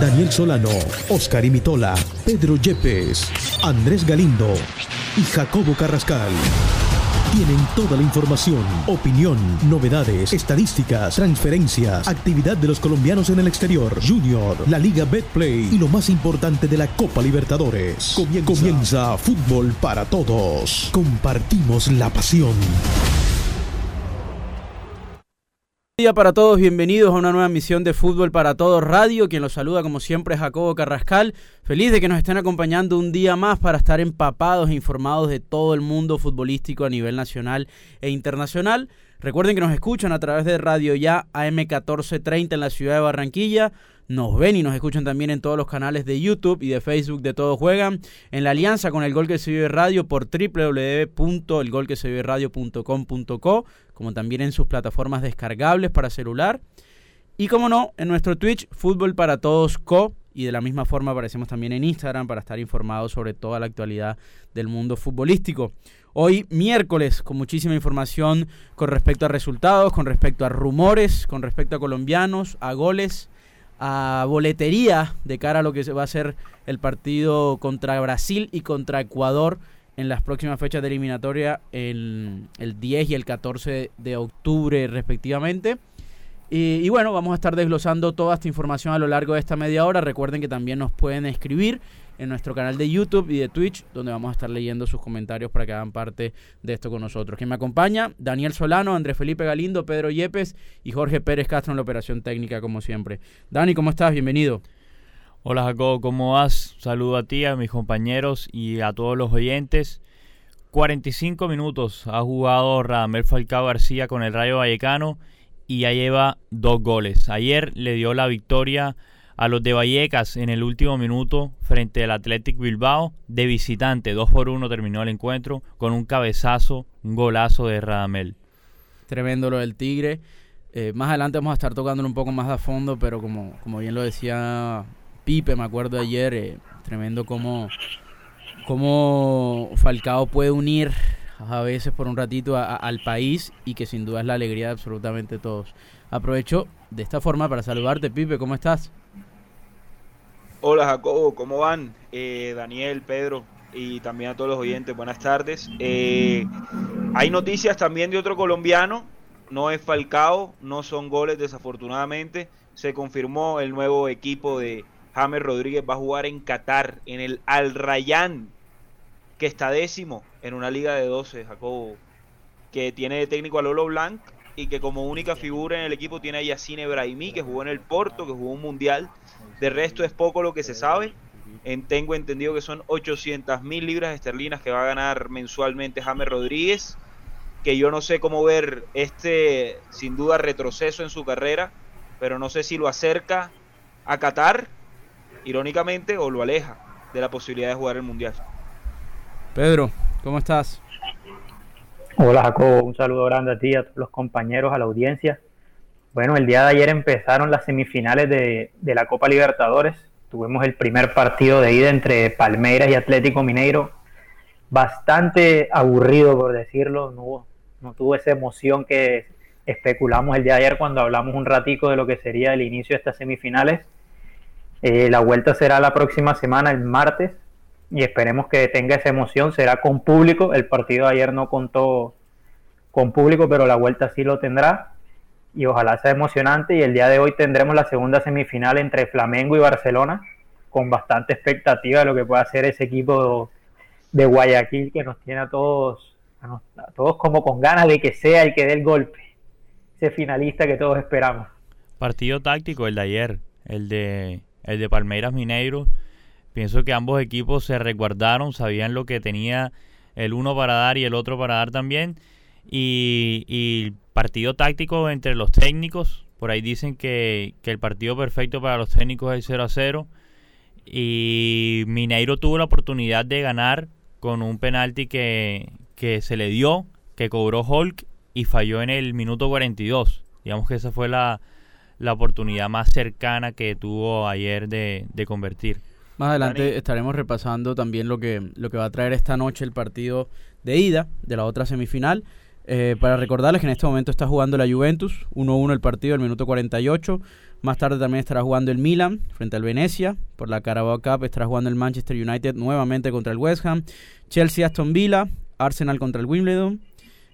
Daniel Solano, Oscar Imitola, Pedro Yepes, Andrés Galindo y Jacobo Carrascal tienen toda la información, opinión, novedades, estadísticas, transferencias, actividad de los colombianos en el exterior, Junior, la Liga Betplay y lo más importante de la Copa Libertadores. Comienza, Comienza Fútbol para Todos. Compartimos la pasión día para todos, bienvenidos a una nueva emisión de Fútbol para Todos Radio. Quien los saluda como siempre es Jacobo Carrascal. Feliz de que nos estén acompañando un día más para estar empapados e informados de todo el mundo futbolístico a nivel nacional e internacional. Recuerden que nos escuchan a través de Radio Ya AM 1430 en la ciudad de Barranquilla nos ven y nos escuchan también en todos los canales de YouTube y de Facebook de Todos Juegan, en la alianza con el Gol que se vive radio por www.elgolquesevive.radio.com.co, como también en sus plataformas descargables para celular. Y como no, en nuestro Twitch, Fútbol para Todos Co. Y de la misma forma aparecemos también en Instagram para estar informados sobre toda la actualidad del mundo futbolístico. Hoy miércoles con muchísima información con respecto a resultados, con respecto a rumores, con respecto a colombianos, a goles a boletería de cara a lo que va a ser el partido contra Brasil y contra Ecuador en las próximas fechas de eliminatoria, el, el 10 y el 14 de octubre respectivamente. Y, bueno, vamos a estar desglosando toda esta información a lo largo de esta media hora. Recuerden que también nos pueden escribir en nuestro canal de YouTube y de Twitch, donde vamos a estar leyendo sus comentarios para que hagan parte de esto con nosotros. Quien me acompaña, Daniel Solano, Andrés Felipe Galindo, Pedro Yepes y Jorge Pérez Castro en la operación técnica, como siempre. Dani, ¿cómo estás? Bienvenido. Hola Jacobo, ¿cómo vas? Saludo a ti, a mis compañeros y a todos los oyentes. 45 minutos ha jugado Radamel Falcao García con el Rayo Vallecano y ya lleva dos goles. Ayer le dio la victoria a los de Vallecas en el último minuto frente al Athletic Bilbao de visitante. 2 por 1 terminó el encuentro con un cabezazo, un golazo de Radamel. Tremendo lo del Tigre. Eh, más adelante vamos a estar tocándolo un poco más a fondo, pero como, como bien lo decía Pipe, me acuerdo ayer, eh, tremendo como, como Falcao puede unir a veces por un ratito al país y que sin duda es la alegría de absolutamente todos. Aprovecho de esta forma para saludarte, Pipe, ¿cómo estás? Hola Jacobo, ¿cómo van? Eh, Daniel, Pedro y también a todos los oyentes, buenas tardes. Eh, hay noticias también de otro colombiano, no es Falcao, no son goles desafortunadamente. Se confirmó el nuevo equipo de James Rodríguez, va a jugar en Qatar, en el Al Rayyan, que está décimo en una liga de 12, Jacobo, que tiene de técnico a Lolo Blanc y que como única figura en el equipo tiene a Yacine Brahimi, que jugó en el Porto, que jugó un mundial. De resto es poco lo que se sabe. En, tengo entendido que son 800 mil libras esterlinas que va a ganar mensualmente James Rodríguez, que yo no sé cómo ver este, sin duda, retroceso en su carrera, pero no sé si lo acerca a Qatar, irónicamente, o lo aleja de la posibilidad de jugar el mundial. Pedro, ¿cómo estás? Hola Jacobo, un saludo grande a ti, a todos los compañeros, a la audiencia. Bueno, el día de ayer empezaron las semifinales de, la Copa Libertadores. Tuvimos el primer partido de ida entre Palmeiras y Atlético Mineiro. Bastante aburrido, por decirlo. No, no tuvo esa emoción que especulamos el día de ayer cuando hablamos un ratico de lo que sería el inicio de estas semifinales. Eh, la vuelta será la próxima semana, el martes, y esperemos que tenga esa emoción. Será con público. El partido de ayer no contó con público, pero la vuelta sí lo tendrá. Y ojalá sea emocionante. Y el día de hoy tendremos la segunda semifinal entre Flamengo y Barcelona, con bastante expectativa de lo que pueda hacer ese equipo de Guayaquil que nos tiene a todos, a todos como con ganas de que sea el que dé el golpe. Ese finalista que todos esperamos. Partido táctico el de ayer, el de, el de Palmeiras Mineiro Pienso que ambos equipos se resguardaron, sabían lo que tenía el uno para dar y el otro para dar también. Y, partido táctico entre los técnicos. Por ahí dicen que, el partido perfecto para los técnicos es el 0 a 0. Y Mineiro tuvo la oportunidad de ganar con un penalti que, que se le dio, que cobró Hulk y falló en el minuto 42. Digamos que esa fue la, la oportunidad más cercana que tuvo ayer de, de convertir. Más adelante estaremos repasando también lo que, lo que va a traer esta noche el partido de ida de la otra semifinal. Eh, para recordarles que en este momento está jugando la Juventus, 1-1 el partido, el minuto 48. Más tarde también estará jugando el Milan frente al Venecia. Por la Carabao Cup estará jugando el Manchester United nuevamente contra el West Ham. Chelsea Aston Villa, Arsenal contra el Wimbledon.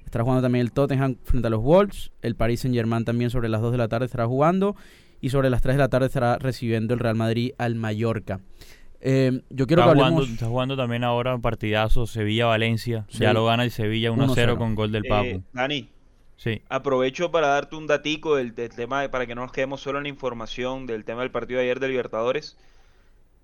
Estará jugando también el Tottenham frente a los Wolves. El Paris Saint Germain también sobre las 2 de la tarde estará jugando. Y sobre las 3 de la tarde estará recibiendo el Real Madrid al Mallorca. Eh, yo quiero está que jugando, está jugando también ahora un partidazo Sevilla-Valencia. Ya lo gana el Sevilla 1-0 con gol del Papu. Eh, Dani, sí. aprovecho para darte un datico del, del, tema, para que no nos quedemos solo en la información del tema del partido de ayer de Libertadores.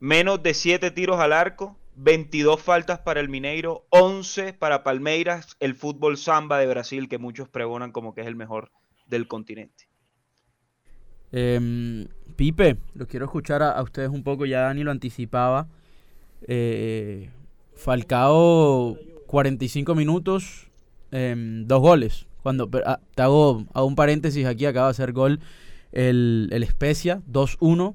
Menos de 7 tiros al arco, 22 faltas para el Mineiro, 11 para Palmeiras, el fútbol samba de Brasil, que muchos pregonan como que es el mejor del continente. Eh, Pipe, lo quiero escuchar a, a, ustedes un poco, ya Dani lo anticipaba. Eh, Falcao, 45 minutos, eh, dos goles. Cuando ah, te hago, hago, un paréntesis aquí, acaba de hacer gol el, el Spezia, 2-1.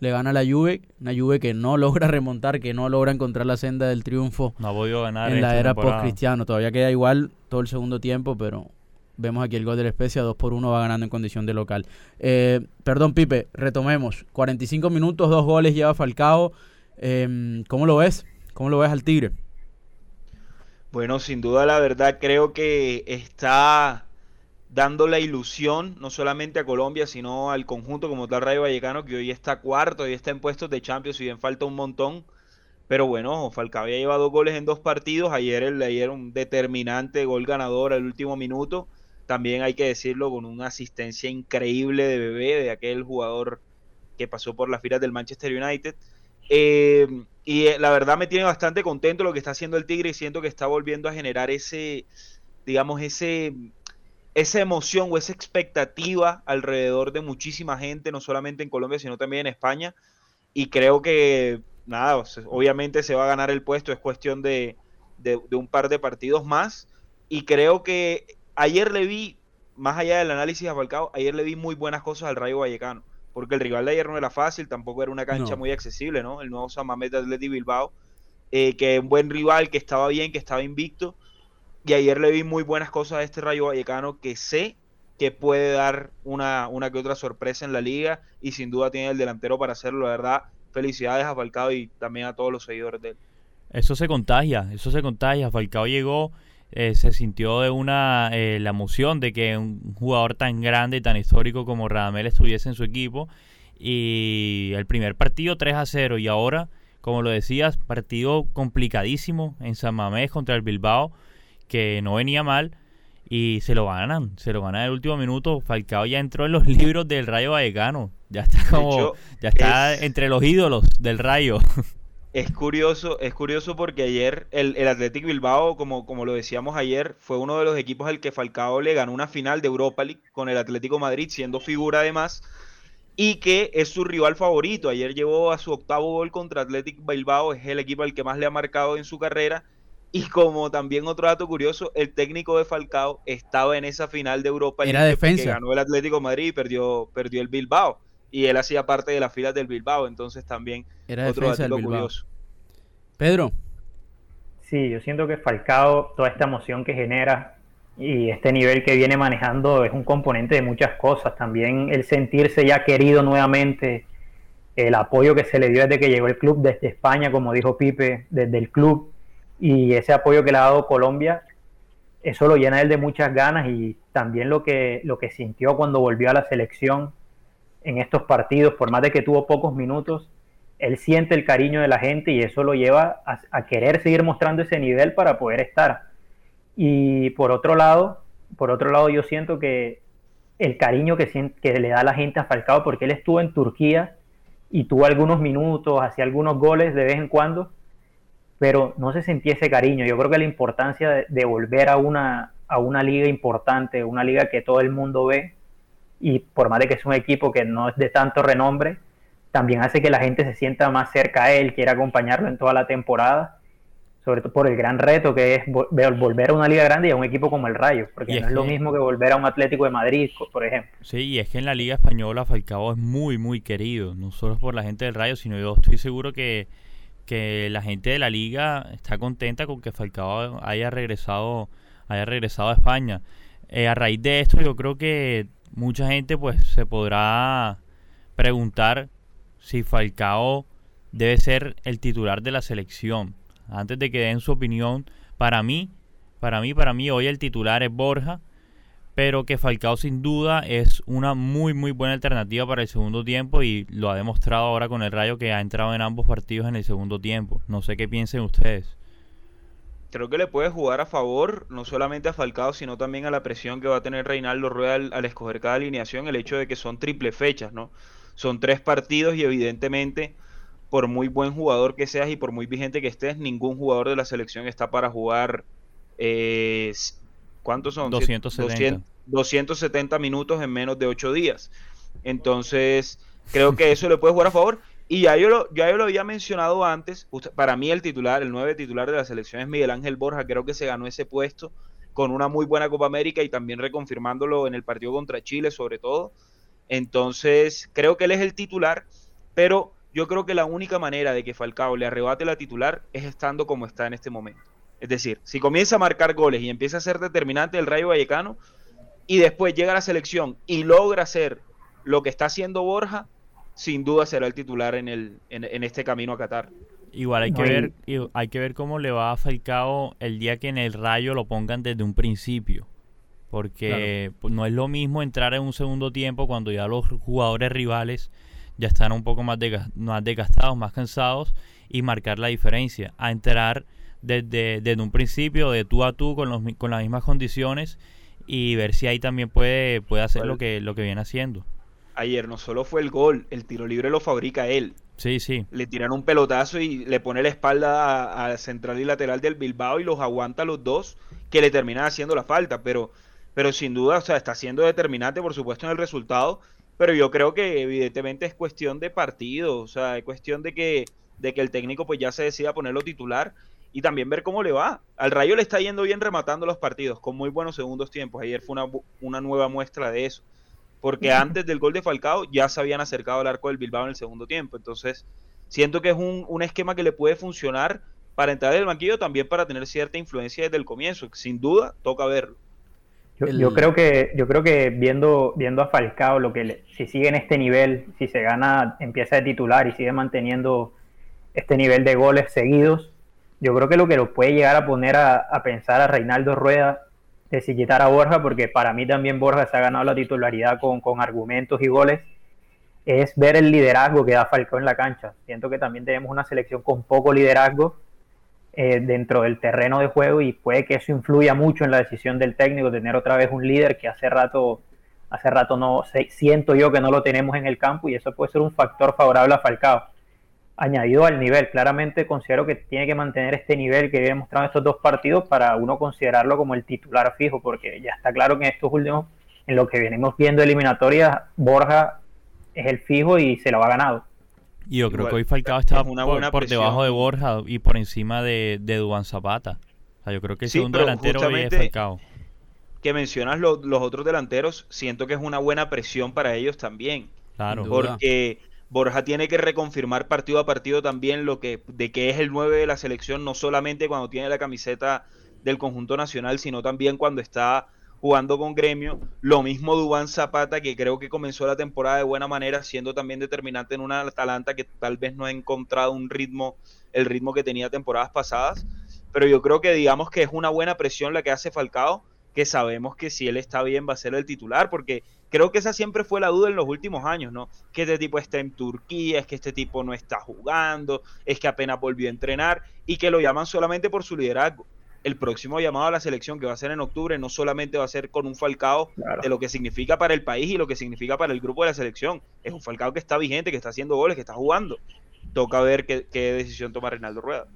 Le gana la Juve, una Juve que no logra remontar, que no logra encontrar la senda del triunfo no ha podido ganar en la era post-cristiano. Todavía queda igual todo el segundo tiempo, pero Vemos aquí el gol de la Especia, 2 por 1 va ganando en condición de local. Eh, perdón, Pipe, retomemos. 45 minutos, dos goles lleva Falcao. Eh, ¿Cómo lo ves? ¿Cómo lo ves al Tigre? Bueno, sin duda, la verdad, creo que está dando la ilusión no solamente a Colombia, sino al conjunto como tal Rayo Vallecano, que hoy está cuarto, hoy está en puestos de Champions, si bien falta un montón. Pero bueno, Falcao había llevado dos goles en dos partidos. Ayer, el, ayer un determinante gol ganador al último minuto también hay que decirlo con una asistencia increíble de Bebé, de aquel jugador que pasó por las filas del Manchester United. Eh, y eh, la verdad me tiene bastante contento lo que está haciendo el Tigre y siento que está volviendo a generar ese, digamos, ese, esa emoción o esa expectativa alrededor de muchísima gente, no solamente en Colombia, sino también en España. Y creo que, nada, obviamente se va a ganar el puesto, es cuestión de, de, de un par de partidos más. Y creo que ayer le vi, más allá del análisis a Falcao, ayer le vi muy buenas cosas al Rayo Vallecano. Porque el rival de ayer no era fácil, tampoco era una cancha no. muy accesible, ¿no? El nuevo San Mamés de Atleti Bilbao, eh, que es un buen rival, que estaba bien, que estaba invicto. Y ayer le vi muy buenas cosas a este Rayo Vallecano que sé que puede dar una, una que otra sorpresa en la liga y sin duda tiene el delantero para hacerlo, la verdad. Felicidades a Falcao y también a todos los seguidores de él. Eso se contagia, eso se contagia. Falcao llegó eh, se sintió de una eh, la emoción de que un jugador tan grande y tan histórico como Radamel estuviese en su equipo y el primer partido 3 a 0 y ahora como lo decías partido complicadísimo en San Mamés contra el Bilbao que no venía mal y se lo ganan, se lo ganan en el último minuto. Falcao ya entró en los libros del Rayo Vallecano, ya está como hecho, ya está es... entre los ídolos del Rayo. Es curioso, es curioso porque ayer el, el Athletic Bilbao, como, como lo decíamos ayer, fue uno de los equipos al que Falcao le ganó una final de Europa League con el Atlético Madrid, siendo figura además, y que es su rival favorito. Ayer llevó a su octavo gol contra Athletic Bilbao, es el equipo al que más le ha marcado en su carrera. Y como también otro dato curioso, el técnico de Falcao estaba en esa final de Europa League defensa. que ganó el Atlético Madrid y perdió, perdió el Bilbao y él hacía parte de las filas del Bilbao, entonces también Era otro dato curioso. Pedro. Sí, yo siento que Falcao, toda esta emoción que genera y este nivel que viene manejando es un componente de muchas cosas. También el sentirse ya querido nuevamente, el apoyo que se le dio desde que llegó el club desde España, como dijo Pipe, desde el club, y ese apoyo que le ha dado Colombia, eso lo llena él de muchas ganas y también lo que, lo que sintió cuando volvió a la selección en estos partidos, por más de que tuvo pocos minutos, él siente el cariño de la gente y eso lo lleva a, querer seguir mostrando ese nivel para poder estar. Y por otro lado, por otro lado yo siento que el cariño que, que le da la gente a Falcao, porque él estuvo en Turquía y tuvo algunos minutos, hacía algunos goles de vez en cuando, pero no se sentía ese cariño. Yo creo que la importancia de, de volver a una, a una liga importante, una liga que todo el mundo ve, y por más de que es un equipo que no es de tanto renombre, también hace que la gente se sienta más cerca a él, quiera acompañarlo en toda la temporada, sobre todo por el gran reto que es volver a una liga grande y a un equipo como el Rayo, porque no es, lo mismo que volver a un Atlético de Madrid, por ejemplo. Sí, y es que en la liga española Falcao es muy, muy querido, no solo por la gente del Rayo, sino yo estoy seguro que, que la gente de la liga está contenta con que Falcao haya regresado, haya regresado a España. Eh, a raíz de esto yo creo que mucha gente pues se podrá preguntar si Falcao debe ser el titular de la selección. Antes de que den su opinión, para mí, para mí, para mí hoy el titular es Borja, pero que Falcao sin duda es una muy muy buena alternativa para el segundo tiempo y lo ha demostrado ahora con el Rayo que ha entrado en ambos partidos en el segundo tiempo. No sé qué piensen ustedes. Creo que le puede jugar a favor, no solamente a Falcao, sino también a la presión que va a tener Reinaldo Rueda al, al escoger cada alineación, el hecho de que son triple fechas, ¿no? Son tres partidos y evidentemente, por muy buen jugador que seas y por muy vigente que estés, ningún jugador de la selección está para jugar. Eh, ¿Cuántos son? 270. 270 minutos en menos de ocho días. Entonces, creo que eso le puede jugar a favor. Y ya yo, lo, ya lo había mencionado antes, para mí el titular, el nueve titular de la selección es Miguel Ángel Borja, creo que se ganó ese puesto con una muy buena Copa América y también reconfirmándolo en el partido contra Chile sobre todo. Entonces, creo que él es el titular, pero yo creo que la única manera de que Falcao le arrebate la titular es estando como está en este momento. Es decir, si comienza a marcar goles y empieza a ser determinante el Rayo Vallecano y después llega a la selección y logra hacer lo que está haciendo Borja, sin duda será el titular en, el, en, este camino a Qatar. Igual hay que, ver, hay que ver cómo le va a Falcao el día que en el Rayo lo pongan desde un principio porque pues, no es lo mismo entrar en un segundo tiempo cuando ya los jugadores rivales ya están un poco más, más desgastados, más cansados y marcar la diferencia, a entrar desde, desde un principio de tú a tú con, los, con las mismas condiciones y ver si ahí también puede, puede hacer lo que, lo que viene haciendo. Ayer no solo fue el gol, el tiro libre lo fabrica él. Sí, sí. Le tiran un pelotazo y le pone la espalda a, central y lateral del Bilbao y los aguanta los dos, que le terminan haciendo la falta, pero pero sin duda, o sea, está siendo determinante, por supuesto, en el resultado, pero yo creo que evidentemente es cuestión de partido, o sea, es cuestión de que, de que el técnico pues ya se decida ponerlo titular y también ver cómo le va. Al Rayo le está yendo bien rematando los partidos, con muy buenos segundos tiempos. Ayer fue una, una nueva muestra de eso, porque antes del gol de Falcao ya se habían acercado al arco del Bilbao en el segundo tiempo, entonces siento que es un, un esquema que le puede funcionar para entrar en el banquillo, también para tener cierta influencia desde el comienzo. Sin duda, toca verlo. Yo, creo que yo creo que viendo viendo a Falcao lo que si sigue en este nivel, si se gana, empieza de titular y sigue manteniendo este nivel de goles seguidos, yo creo que lo que lo puede llegar a poner a, pensar a Reinaldo Rueda de a Borja, porque para mí también Borja se ha ganado la titularidad con, con argumentos y goles, es ver el liderazgo que da Falcao en la cancha. Siento que también tenemos una selección con poco liderazgo eh, dentro del terreno de juego y puede que eso influya mucho en la decisión del técnico, tener otra vez un líder que hace rato, hace rato no siento yo que no lo tenemos en el campo y eso puede ser un factor favorable a Falcao. Añadido al nivel, claramente considero que tiene que mantener este nivel que viene mostrando estos dos partidos para uno considerarlo como el titular fijo, porque ya está claro que en estos últimos, en lo que venimos viendo eliminatorias, Borja es el fijo y se lo ha ganado. Y yo creo que hoy Falcao está por, debajo de Borja y por encima de, de Duan Zapata. O sea, yo creo que el segundo delantero hoy es Falcao. Que mencionas los otros delanteros, siento que es una buena presión para ellos también. Claro. Porque Borja tiene que reconfirmar partido a partido también lo que de que es el 9 de la selección, no solamente cuando tiene la camiseta del conjunto nacional, sino también cuando está jugando con Gremio. Lo mismo Dubán Zapata, que creo que comenzó la temporada de buena manera, siendo también determinante en una Atalanta que tal vez no ha encontrado un ritmo, el ritmo que tenía temporadas pasadas. Pero yo creo que digamos que es una buena presión la que hace Falcao, que sabemos que si él está bien va a ser el titular, porque creo que esa siempre fue la duda en los últimos años, ¿no? Que este tipo está en Turquía, es que este tipo no está jugando, es que apenas volvió a entrenar y que lo llaman solamente por su liderazgo el próximo llamado a la selección que va a ser en octubre no solamente va a ser con un Falcao de lo que significa para el país y lo que significa para el grupo de la selección. Es un Falcao que está vigente, que está haciendo goles, que está jugando. Toca ver qué, decisión toma Reinaldo Rueda.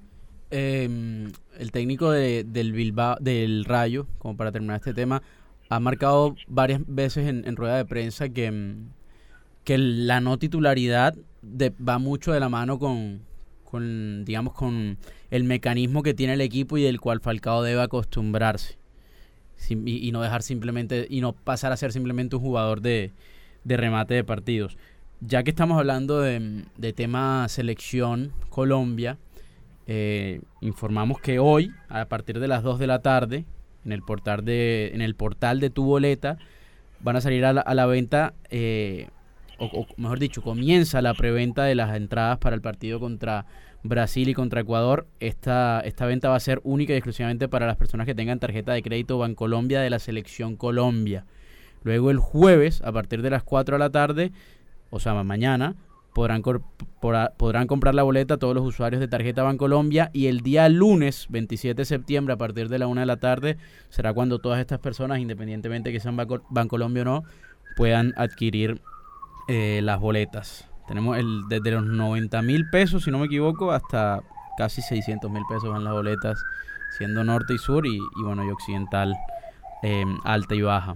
Em, el técnico del Bilbao, del Rayo, como para terminar este tema, ha marcado varias veces en, rueda de prensa que, que la no titularidad va mucho de la mano con, con, digamos, con el mecanismo que tiene el equipo y del cual Falcao debe acostumbrarse. y, no dejar simplemente, y no pasar a ser simplemente un jugador de, de remate de partidos. Ya que estamos hablando de, de tema selección Colombia, eh, informamos que hoy, a partir de las 2 de la tarde, en el portal de, en el portal de tu boleta, van a salir a la, venta, eh, o, mejor dicho, comienza la preventa de las entradas para el partido contra Brasil y contra Ecuador. Esta, esta venta va a ser única y exclusivamente para las personas que tengan tarjeta de crédito Bancolombia de la selección Colombia. Luego el jueves, a partir de las 4 de la tarde, o sea, mañana, podrán, podrán comprar la boleta todos los usuarios de tarjeta Bancolombia y el día lunes 27 de septiembre a partir de la 1 de la tarde será cuando todas estas personas, independientemente que sean Bancolombia o no, puedan adquirir eh, las boletas. Tenemos el, desde los 90 mil pesos, si no me equivoco, hasta casi 600 mil pesos van las boletas, siendo norte y sur y, bueno, y occidental, em, alta y baja.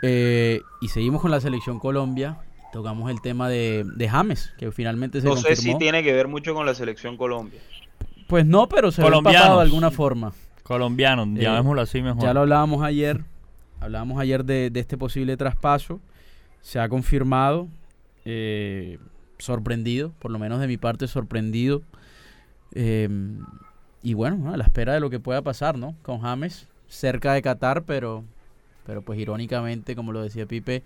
Eh, y seguimos con la selección Colombia. Tocamos el tema de, James, que finalmente se No sé si tiene que ver mucho con la selección Colombia. Pues no, pero se ha empapado de alguna forma. Colombiano, eh, llamémoslo así mejor. Ya lo hablábamos ayer. Hablábamos ayer de, este posible traspaso. Se ha confirmado. Eh, sorprendido, por lo menos de mi parte sorprendido. y bueno, a la espera de lo que pueda pasar, ¿no? Con James cerca de Qatar, pero pero pues irónicamente, como lo decía Pipe,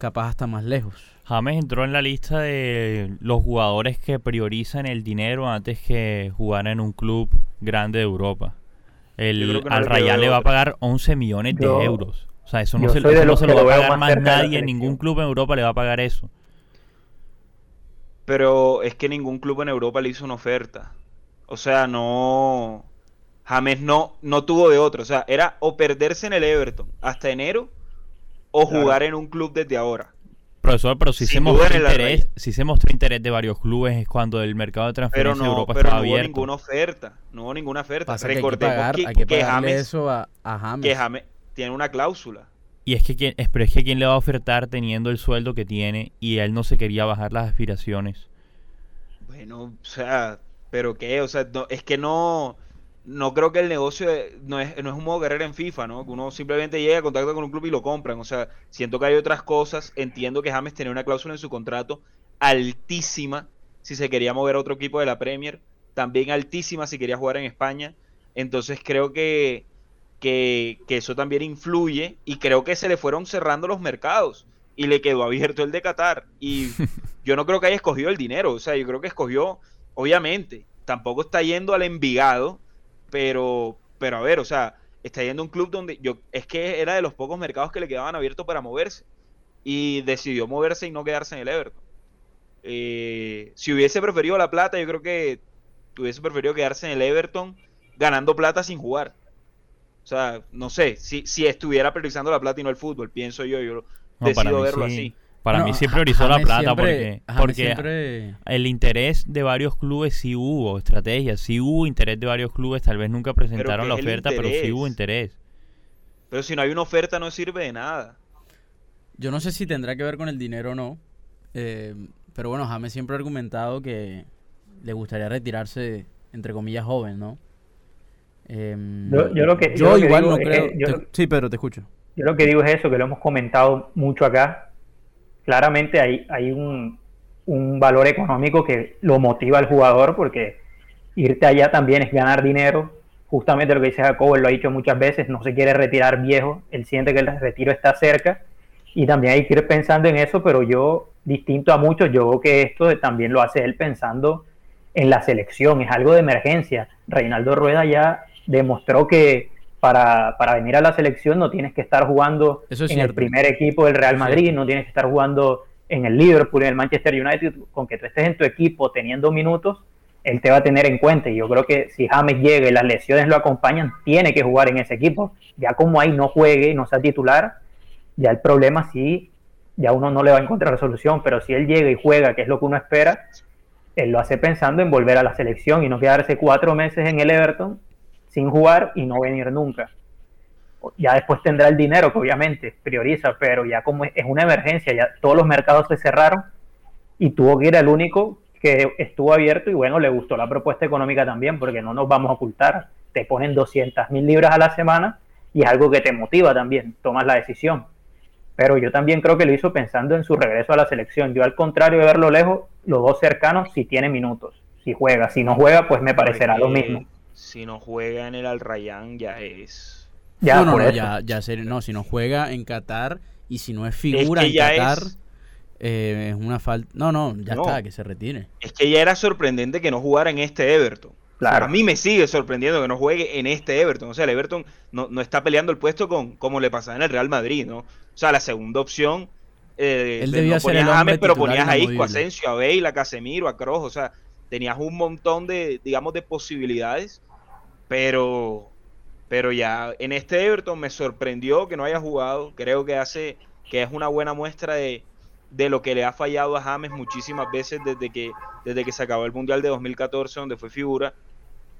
capaz hasta más lejos. James entró en la lista de los jugadores que priorizan el dinero antes que jugar en un club grande de Europa. El, al Real le va a pagar 11 millones de euros. O sea, eso no se, lo, va a pagar más nadie, en ningún club en Europa le va a pagar eso. Pero es que ningún club en Europa le hizo una oferta. O sea, no James no, no tuvo de otro. O sea, era o perderse en el Everton hasta enero o jugar en un club desde ahora. Profesor, pero si se, mostró interés, si se mostró interés de varios clubes es cuando el mercado de transferencia no, Europa pero estaba no abierto. hubo ninguna oferta, no hubo ninguna oferta. Recordemos que, que, James, eso a, James. que James tiene una cláusula. Y es que, ¿quién, es, pero es que quién le va a ofertar teniendo el sueldo que tiene y él no se quería bajar las aspiraciones. Bueno, o sea, pero qué, o sea, es que no no creo que el negocio no, es, no es un modo carrera en FIFA, ¿no? Que uno simplemente llega, contacta con un club y lo compran. O sea, siento que hay otras cosas. Entiendo que James tenía una cláusula en su contrato altísima si se quería mover a otro equipo de la Premier. También altísima si quería jugar en España. Entonces creo que, que, que eso también influye y creo que se le fueron cerrando los mercados y le quedó abierto el de Qatar. Y yo no creo que haya escogido el dinero. O sea, yo creo que escogió, obviamente, tampoco está yendo al Envigado pero, pero a ver, o sea, está yendo a un club donde yo, es que era de los pocos mercados que le quedaban abiertos para moverse. Y decidió moverse y no quedarse en el Everton. Eh, si hubiese preferido la plata, yo creo que hubiese preferido quedarse en el Everton ganando plata sin jugar. O sea, no sé, si, si estuviera priorizando la plata y no el fútbol, pienso yo, yo decido verlo así. Para mí siempre priorizó la plata porque, porque el interés de varios clubes sí hubo, estrategia, sí hubo interés de varios clubes, tal vez nunca presentaron la oferta, pero sí hubo interés. Pero si no hay una oferta no sirve de nada. Yo no sé si tendrá que ver con el dinero o no, eh, pero bueno, James siempre ha argumentado que le gustaría retirarse, entre comillas, joven, ¿no? Em, yo, lo que, yo, igual no creo... sí, Pedro, te escucho. Yo lo que digo es eso, que lo hemos comentado mucho acá, claramente hay, hay un, valor económico que lo motiva al jugador porque irte allá también es ganar dinero. Justamente lo que dice Jacobo, él lo ha dicho muchas veces, no se quiere retirar viejo, él siente que el retiro está cerca y también hay que ir pensando en eso, pero yo, distinto a muchos, yo veo que esto también lo hace él pensando en la selección, es algo de emergencia. Reinaldo Rueda ya demostró que para, para, venir a la selección no tienes que estar jugando en el primer equipo del Real Madrid, no tienes que estar jugando en el Liverpool, en el Manchester United, con que tú estés en tu equipo teniendo minutos, él te va a tener en cuenta. Y yo creo que si James llega y las lesiones lo acompañan, tiene que jugar en ese equipo. Ya como ahí no juegue y no sea titular, ya el problema sí, ya uno no le va a encontrar solución, pero si él llega y juega, que es lo que uno espera, él lo hace pensando en volver a la selección y no quedarse cuatro meses en el Everton sin jugar y no venir nunca. Ya después tendrá el dinero, que obviamente prioriza, pero ya como es una emergencia, ya todos los mercados se cerraron, y tuvo que ir el único que estuvo abierto y bueno, le gustó la propuesta económica también, porque no nos vamos a ocultar, te ponen 200 mil libras a la semana y es algo que te motiva también, tomas la decisión. Pero yo también creo que lo hizo pensando en su regreso a la selección. Yo al contrario de verlo lejos, los dos cercanos si tiene minutos, si juega, si no juega, pues me parecerá lo mismo. Si no juega en el Al Rayyan ya es... Ya, no, no, ya, ya no, si no juega en Qatar y si no es figura en Qatar... Eh, es una falta. No, no, ya está, que se retire. Es que ya era sorprendente que no jugara en este Everton. Claro. a mí me sigue sorprendiendo que no juegue en este Everton. O sea, el Everton no, está peleando el puesto con como le pasaba en el Real Madrid, ¿no? O sea, la segunda opción. Eh, Él debía ser el James, pero ponías a Isco, a Asensio, a Bale, a Casemiro, a Kroos. O sea, tenías un montón de, digamos, de posibilidades. Pero, pero ya en este Everton me sorprendió que no haya jugado. Creo que hace que es una buena muestra de, de lo que le ha fallado a James muchísimas veces desde que, desde que se acabó el Mundial de 2014, donde fue figura.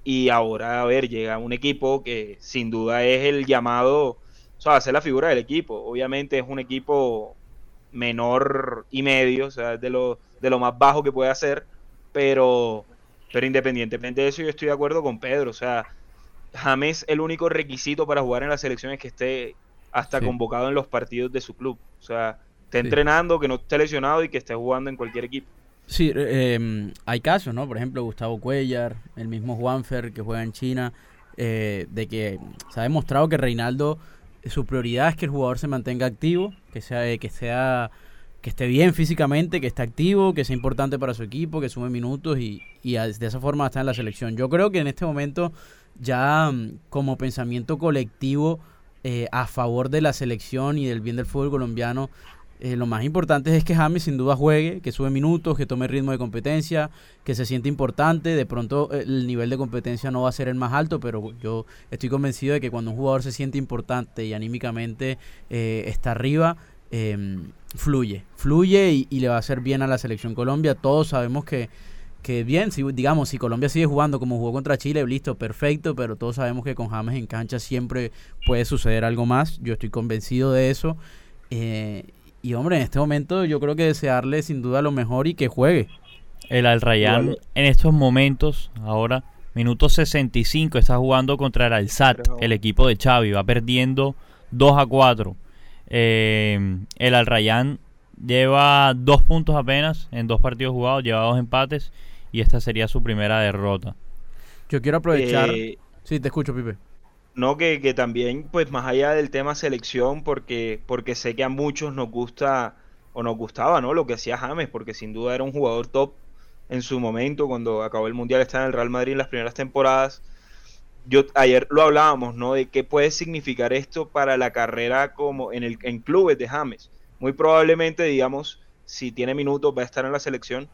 Y ahora, a ver, llega un equipo que sin duda es el llamado, o sea, ser la figura del equipo. Obviamente es un equipo menor y medio, o sea, de lo, de lo más bajo que puede hacer, pero, pero independientemente de eso, yo estoy de acuerdo con Pedro. O sea, James, el único requisito para jugar en la selección es que esté hasta convocado en los partidos de su club. O sea, esté entrenando, que no esté lesionado y que esté jugando en cualquier equipo. Sí, eh, hay casos, ¿no? Por ejemplo, Gustavo Cuellar, el mismo Juanfer que juega en China, eh, de que se ha demostrado que Reinaldo, su prioridad es que el jugador se mantenga activo, que sea, que sea, que esté bien físicamente, que esté activo, que sea importante para su equipo, que sume minutos y, y de esa forma está en la selección. Yo creo que en este momento ya mm, como pensamiento colectivo eh, a favor de la selección y del bien del fútbol colombiano, eh, lo más importante es que James sin duda juegue, que sube minutos, que tome ritmo de competencia, que se siente importante. De pronto eh, el nivel de competencia no va a ser el más alto, pero yo estoy convencido de que cuando un jugador se siente importante y anímicamente eh, está arriba, em, fluye, fluye y, y, le va a hacer bien a la selección Colombia. Todos sabemos que, que bien, si, digamos, si Colombia sigue jugando como jugó contra Chile, listo, perfecto, pero todos sabemos que con James en cancha siempre puede suceder algo más. Yo estoy convencido de eso. Eh, y hombre, en este momento yo creo que desearle sin duda lo mejor y que juegue. El Al Rayyan en estos momentos, ahora, minuto 65, está jugando contra el Alsat, el equipo de Xavi, va perdiendo 2 a 4. Eh, el Al Rayyan lleva dos puntos apenas en dos partidos jugados, lleva dos empates y esta sería su primera derrota. Yo quiero aprovechar. Eh, sí, te escucho, Pipe. No, que, que, también, pues más allá del tema selección, porque, porque sé que a muchos nos gusta o nos gustaba, ¿no? Lo que hacía James, porque sin duda era un jugador top en su momento, cuando acabó el Mundial, estaba en el Real Madrid en las primeras temporadas. Yo ayer lo hablábamos, ¿no? De qué puede significar esto para la carrera como en el en clubes de James. Muy probablemente, digamos, si tiene minutos va a estar en la selección,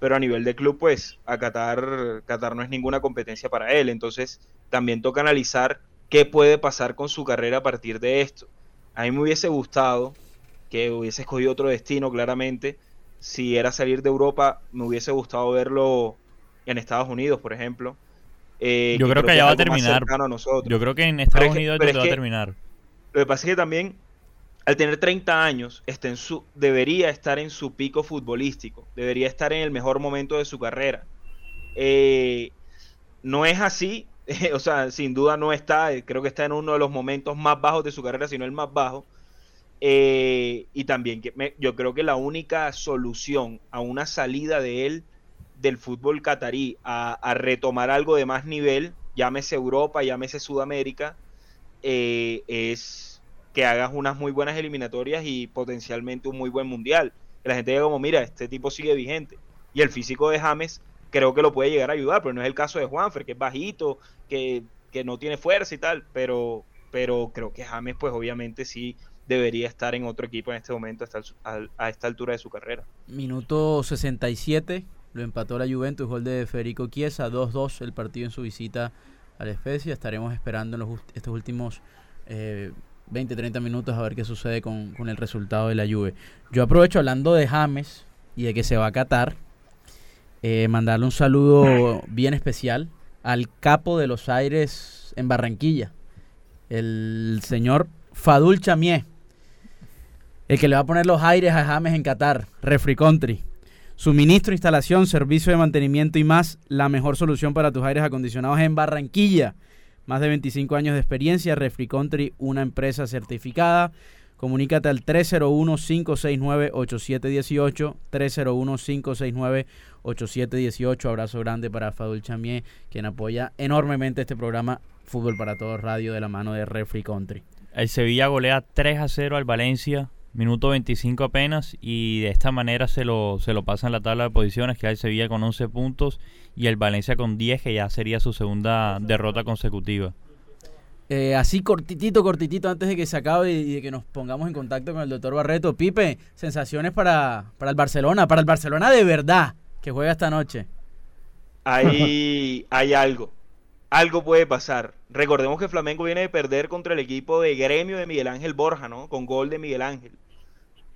pero a nivel de club, pues a Qatar, Qatar no es ninguna competencia para él. Entonces, también toca analizar qué puede pasar con su carrera a partir de esto. A mí me hubiese gustado que hubiese escogido otro destino, claramente. Si era salir de Europa, me hubiese gustado verlo en Estados Unidos, por ejemplo. Eh, Yo creo que allá va a terminar. Yo creo que en Estados Unidos va a terminar. Lo que pasa es que también, al tener 30 años, está en su, debería estar en su pico futbolístico. Debería estar en el mejor momento de su carrera. Eh, no es así o sea, sin duda no está, creo que está en uno de los momentos más bajos de su carrera, si no el más bajo. Eh, y también yo creo que la única solución a una salida de él del fútbol catarí a, retomar algo de más nivel, llámese Europa, llámese Sudamérica, eh, es que hagas unas muy buenas eliminatorias y potencialmente un muy buen mundial. Que la gente diga como, mira, este tipo sigue vigente. Y el físico de James creo que lo puede llegar a ayudar, pero no es el caso de Juanfer, que es bajito, que, no tiene fuerza y tal, pero, pero creo que James, pues obviamente sí debería estar en otro equipo en este momento a esta altura de su carrera. Minuto 67, lo empató la Juventus, gol de Federico Chiesa, 2-2 el partido en su visita a la especie. Estaremos esperando en los, estos últimos 20, eh, 30 minutos a ver qué sucede con, con, el resultado de la Juve. Yo aprovecho hablando de James y de que se va a Qatar, eh, mandarle un saludo bien especial al capo de los aires en Barranquilla, el señor Fadul Chamié, el que le va a poner los aires a James en Qatar, Refri Country. Suministro, instalación, servicio de mantenimiento y más, la mejor solución para tus aires acondicionados en Barranquilla. Más de 25 años de experiencia, Refri Country, una empresa certificada. Comunícate al 301-569-8718, 301-569-8718. Abrazo grande para Fadul Chamier, quien apoya enormemente este programa Fútbol para Todos Radio de la mano de Refri Country. El Sevilla golea 3 a 0 al Valencia Minuto 25 apenas y de esta manera se lo, se lo pasa en la tabla de posiciones, que hay Sevilla con 11 puntos y el Valencia con 10, que ya sería su segunda derrota consecutiva. Eh, así cortitito, cortitito, antes de que se acabe y de que nos pongamos en contacto con el doctor Barreto. Pipe, sensaciones para, para el Barcelona, para el Barcelona de verdad, que juega esta noche. Ahí hay algo, algo puede pasar. Recordemos que Flamengo viene de perder contra el equipo de gremio de Miguel Ángel Borja, ¿no? Con gol de Miguel Ángel.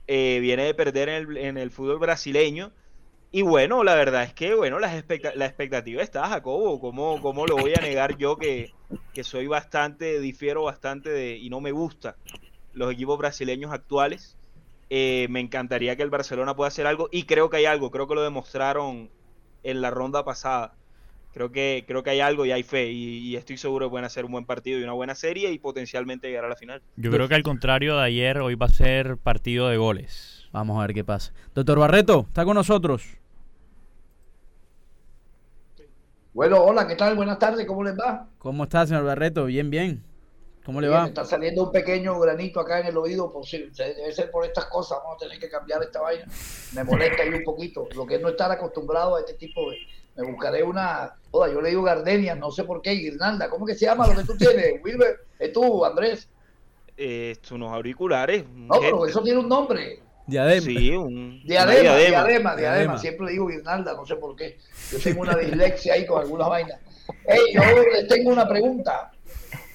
Eh, viene de perder en el, fútbol brasileño. Y bueno, la verdad es que, bueno, la, expectativa está, Jacobo. ¿Cómo, ¿Cómo, lo voy a negar yo que, que soy bastante, difiero bastante de, y no me gusta los equipos brasileños actuales? Eh, me encantaría que el Barcelona pueda hacer algo y creo que hay algo, creo que lo demostraron en la ronda pasada creo que, creo que hay algo y hay fe y, estoy seguro que pueden hacer un buen partido y una buena serie y potencialmente llegar a la final. Yo creo que al contrario de ayer, hoy va a ser partido de goles. Vamos a ver qué pasa. Doctor Barreto, está con nosotros. Bueno, hola, ¿qué tal? Buenas tardes, ¿cómo les va? ¿Cómo está, señor Barreto? Bien, bien. ¿Cómo le va? está saliendo un pequeño granito acá en el oído, por si, debe ser por estas cosas, vamos a tener que cambiar esta vaina. Me molesta ahí un poquito, lo que es no estar acostumbrado a este tipo de, me buscaré una, joda, yo le digo gardenia, no sé por qué, guirnalda, ¿cómo que se llama lo que tú tienes, Wilber? ¿Es tú, Andrés? Eh, unos auriculares. No, pero eso tiene un nombre. Diadema. Sí, un, diadema, diadema, diadema, Siempre digo guirnalda, no sé por qué. Yo tengo una dislexia ahí con algunas vainas. Hey, yo les tengo una pregunta.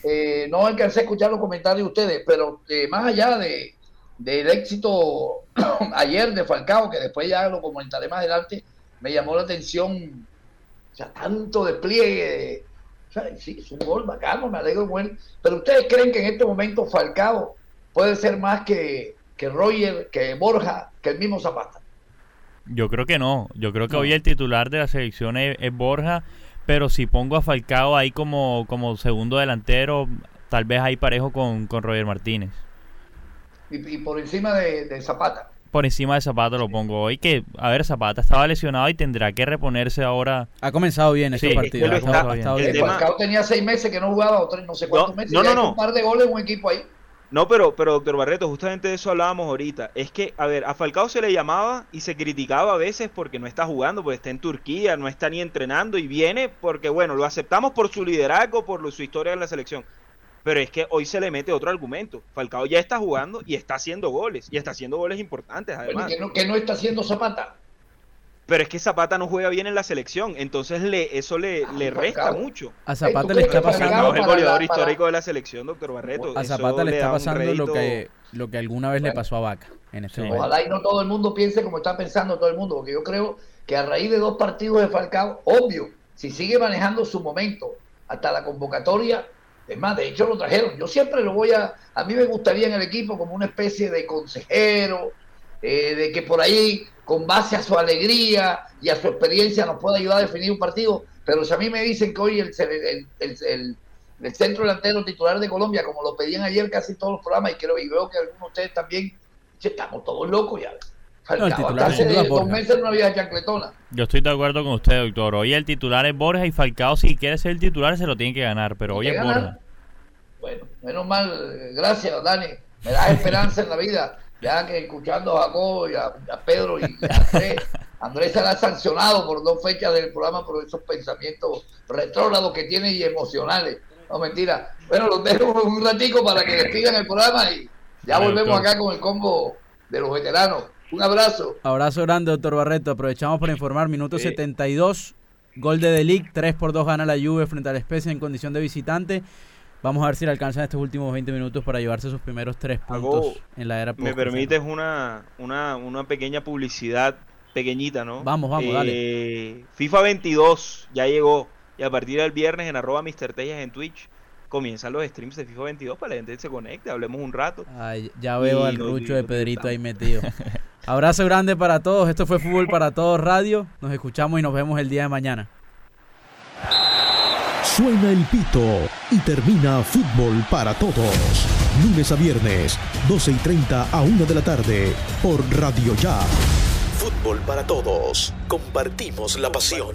Eh, no alcancé a escuchar los comentarios de ustedes, pero eh, más allá de del éxito ayer de Falcao, que después ya lo comentaré más adelante, me llamó la atención o sea, tanto despliegue. O sea, sí, es un gol bacano, me alegro bueno. Pero ustedes creen que en este momento Falcao puede ser más que, que Roger, que Borja, que el mismo Zapata. Yo creo que no. Yo creo que hoy el titular de la selección es, Borja, pero si pongo a Falcao ahí como, como segundo delantero, tal vez ahí parejo con, con Roger Martínez. Y, por encima de Zapata por encima de Zapata lo pongo hoy. Que, a ver, Zapata estaba lesionado y tendrá que reponerse ahora. Ha comenzado bien este partido. Ha tenía seis meses que no jugaba, o no sé cuántos meses. No, no, Un par de goles en un equipo ahí. No, pero, pero doctor Barreto, justamente de eso hablábamos ahorita. Es que, a ver, a Falcao se le llamaba y se criticaba a veces porque no está jugando, porque está en Turquía, no está ni entrenando y viene porque, bueno, lo aceptamos por su liderazgo, por su historia en la selección. Pero es que hoy se le mete otro argumento. Falcao ya está jugando y está haciendo goles. Y está haciendo goles importantes, además. que, no, está haciendo Zapata. Pero es que Zapata no juega bien en la selección, entonces le, eso le, ah, le resta mucho. A Zapata le está pasando. el goleador histórico de la selección, doctor Barreto. A Zapata le está pasando lo que, lo que alguna vez le pasó a Vaca en este momento. Ojalá y no todo el mundo piense como está pensando todo el mundo, porque yo creo que a raíz de dos partidos de Falcao, obvio, si sigue manejando su momento hasta la convocatoria, es más, de hecho lo trajeron. Yo siempre lo voy a... A mí me gustaría en el equipo como una especie de consejero, eh, de que por ahí, con base a su alegría y a su experiencia, nos pueda ayudar a definir un partido. Pero si a mí me dicen que hoy el, el, el, centro delantero titular de Colombia, como lo pedían ayer casi todos los programas, y creo y veo que algunos de ustedes también, estamos todos locos ya. No, hace dos meses no había chancletona. Yo estoy de acuerdo con usted, doctor. Hoy el titular es Borja y Falcao, si quiere ser el titular, se lo tiene que ganar, pero hoy es Borja. Bueno, menos mal, gracias, Dani. Me da esperanza en la vida. Ya que escuchando a Jacobo y a, Pedro y a Andrés, Andrés será sancionado por dos fechas del programa por esos pensamientos retrógrados que tiene y emocionales. No, mentira. Bueno, los dejo un ratico para que despidan el programa y ya volvemos acá con el combo de los veteranos. Un abrazo. Abrazo grande, doctor Barreto. Aprovechamos para informar, minuto 72, gol de Delic, 3 por 2 gana la Juve frente a la especie en condición de visitante. Vamos a ver si le alcanzan estos últimos 20 minutos para llevarse sus primeros tres puntos en la era Me permites una, una, una pequeña publicidad pequeñita, ¿no? Vamos, vamos, dale. Eh, FIFA 22 ya llegó y a partir del viernes en arroba Mr. en Twitch comienzan los streams de FIFA 22 para que la gente se conecte, hablemos un rato. ya veo al rucho de Pedrito ahí metido. Abrazo grande para todos. Esto fue Fútbol para Todos Radio. Nos escuchamos y nos vemos el día de mañana. Suena el pito y termina Fútbol para Todos. Lunes a viernes, 12 y 30 a 1 de la tarde, por Radio Ya. Fútbol para Todos. Compartimos la pasión.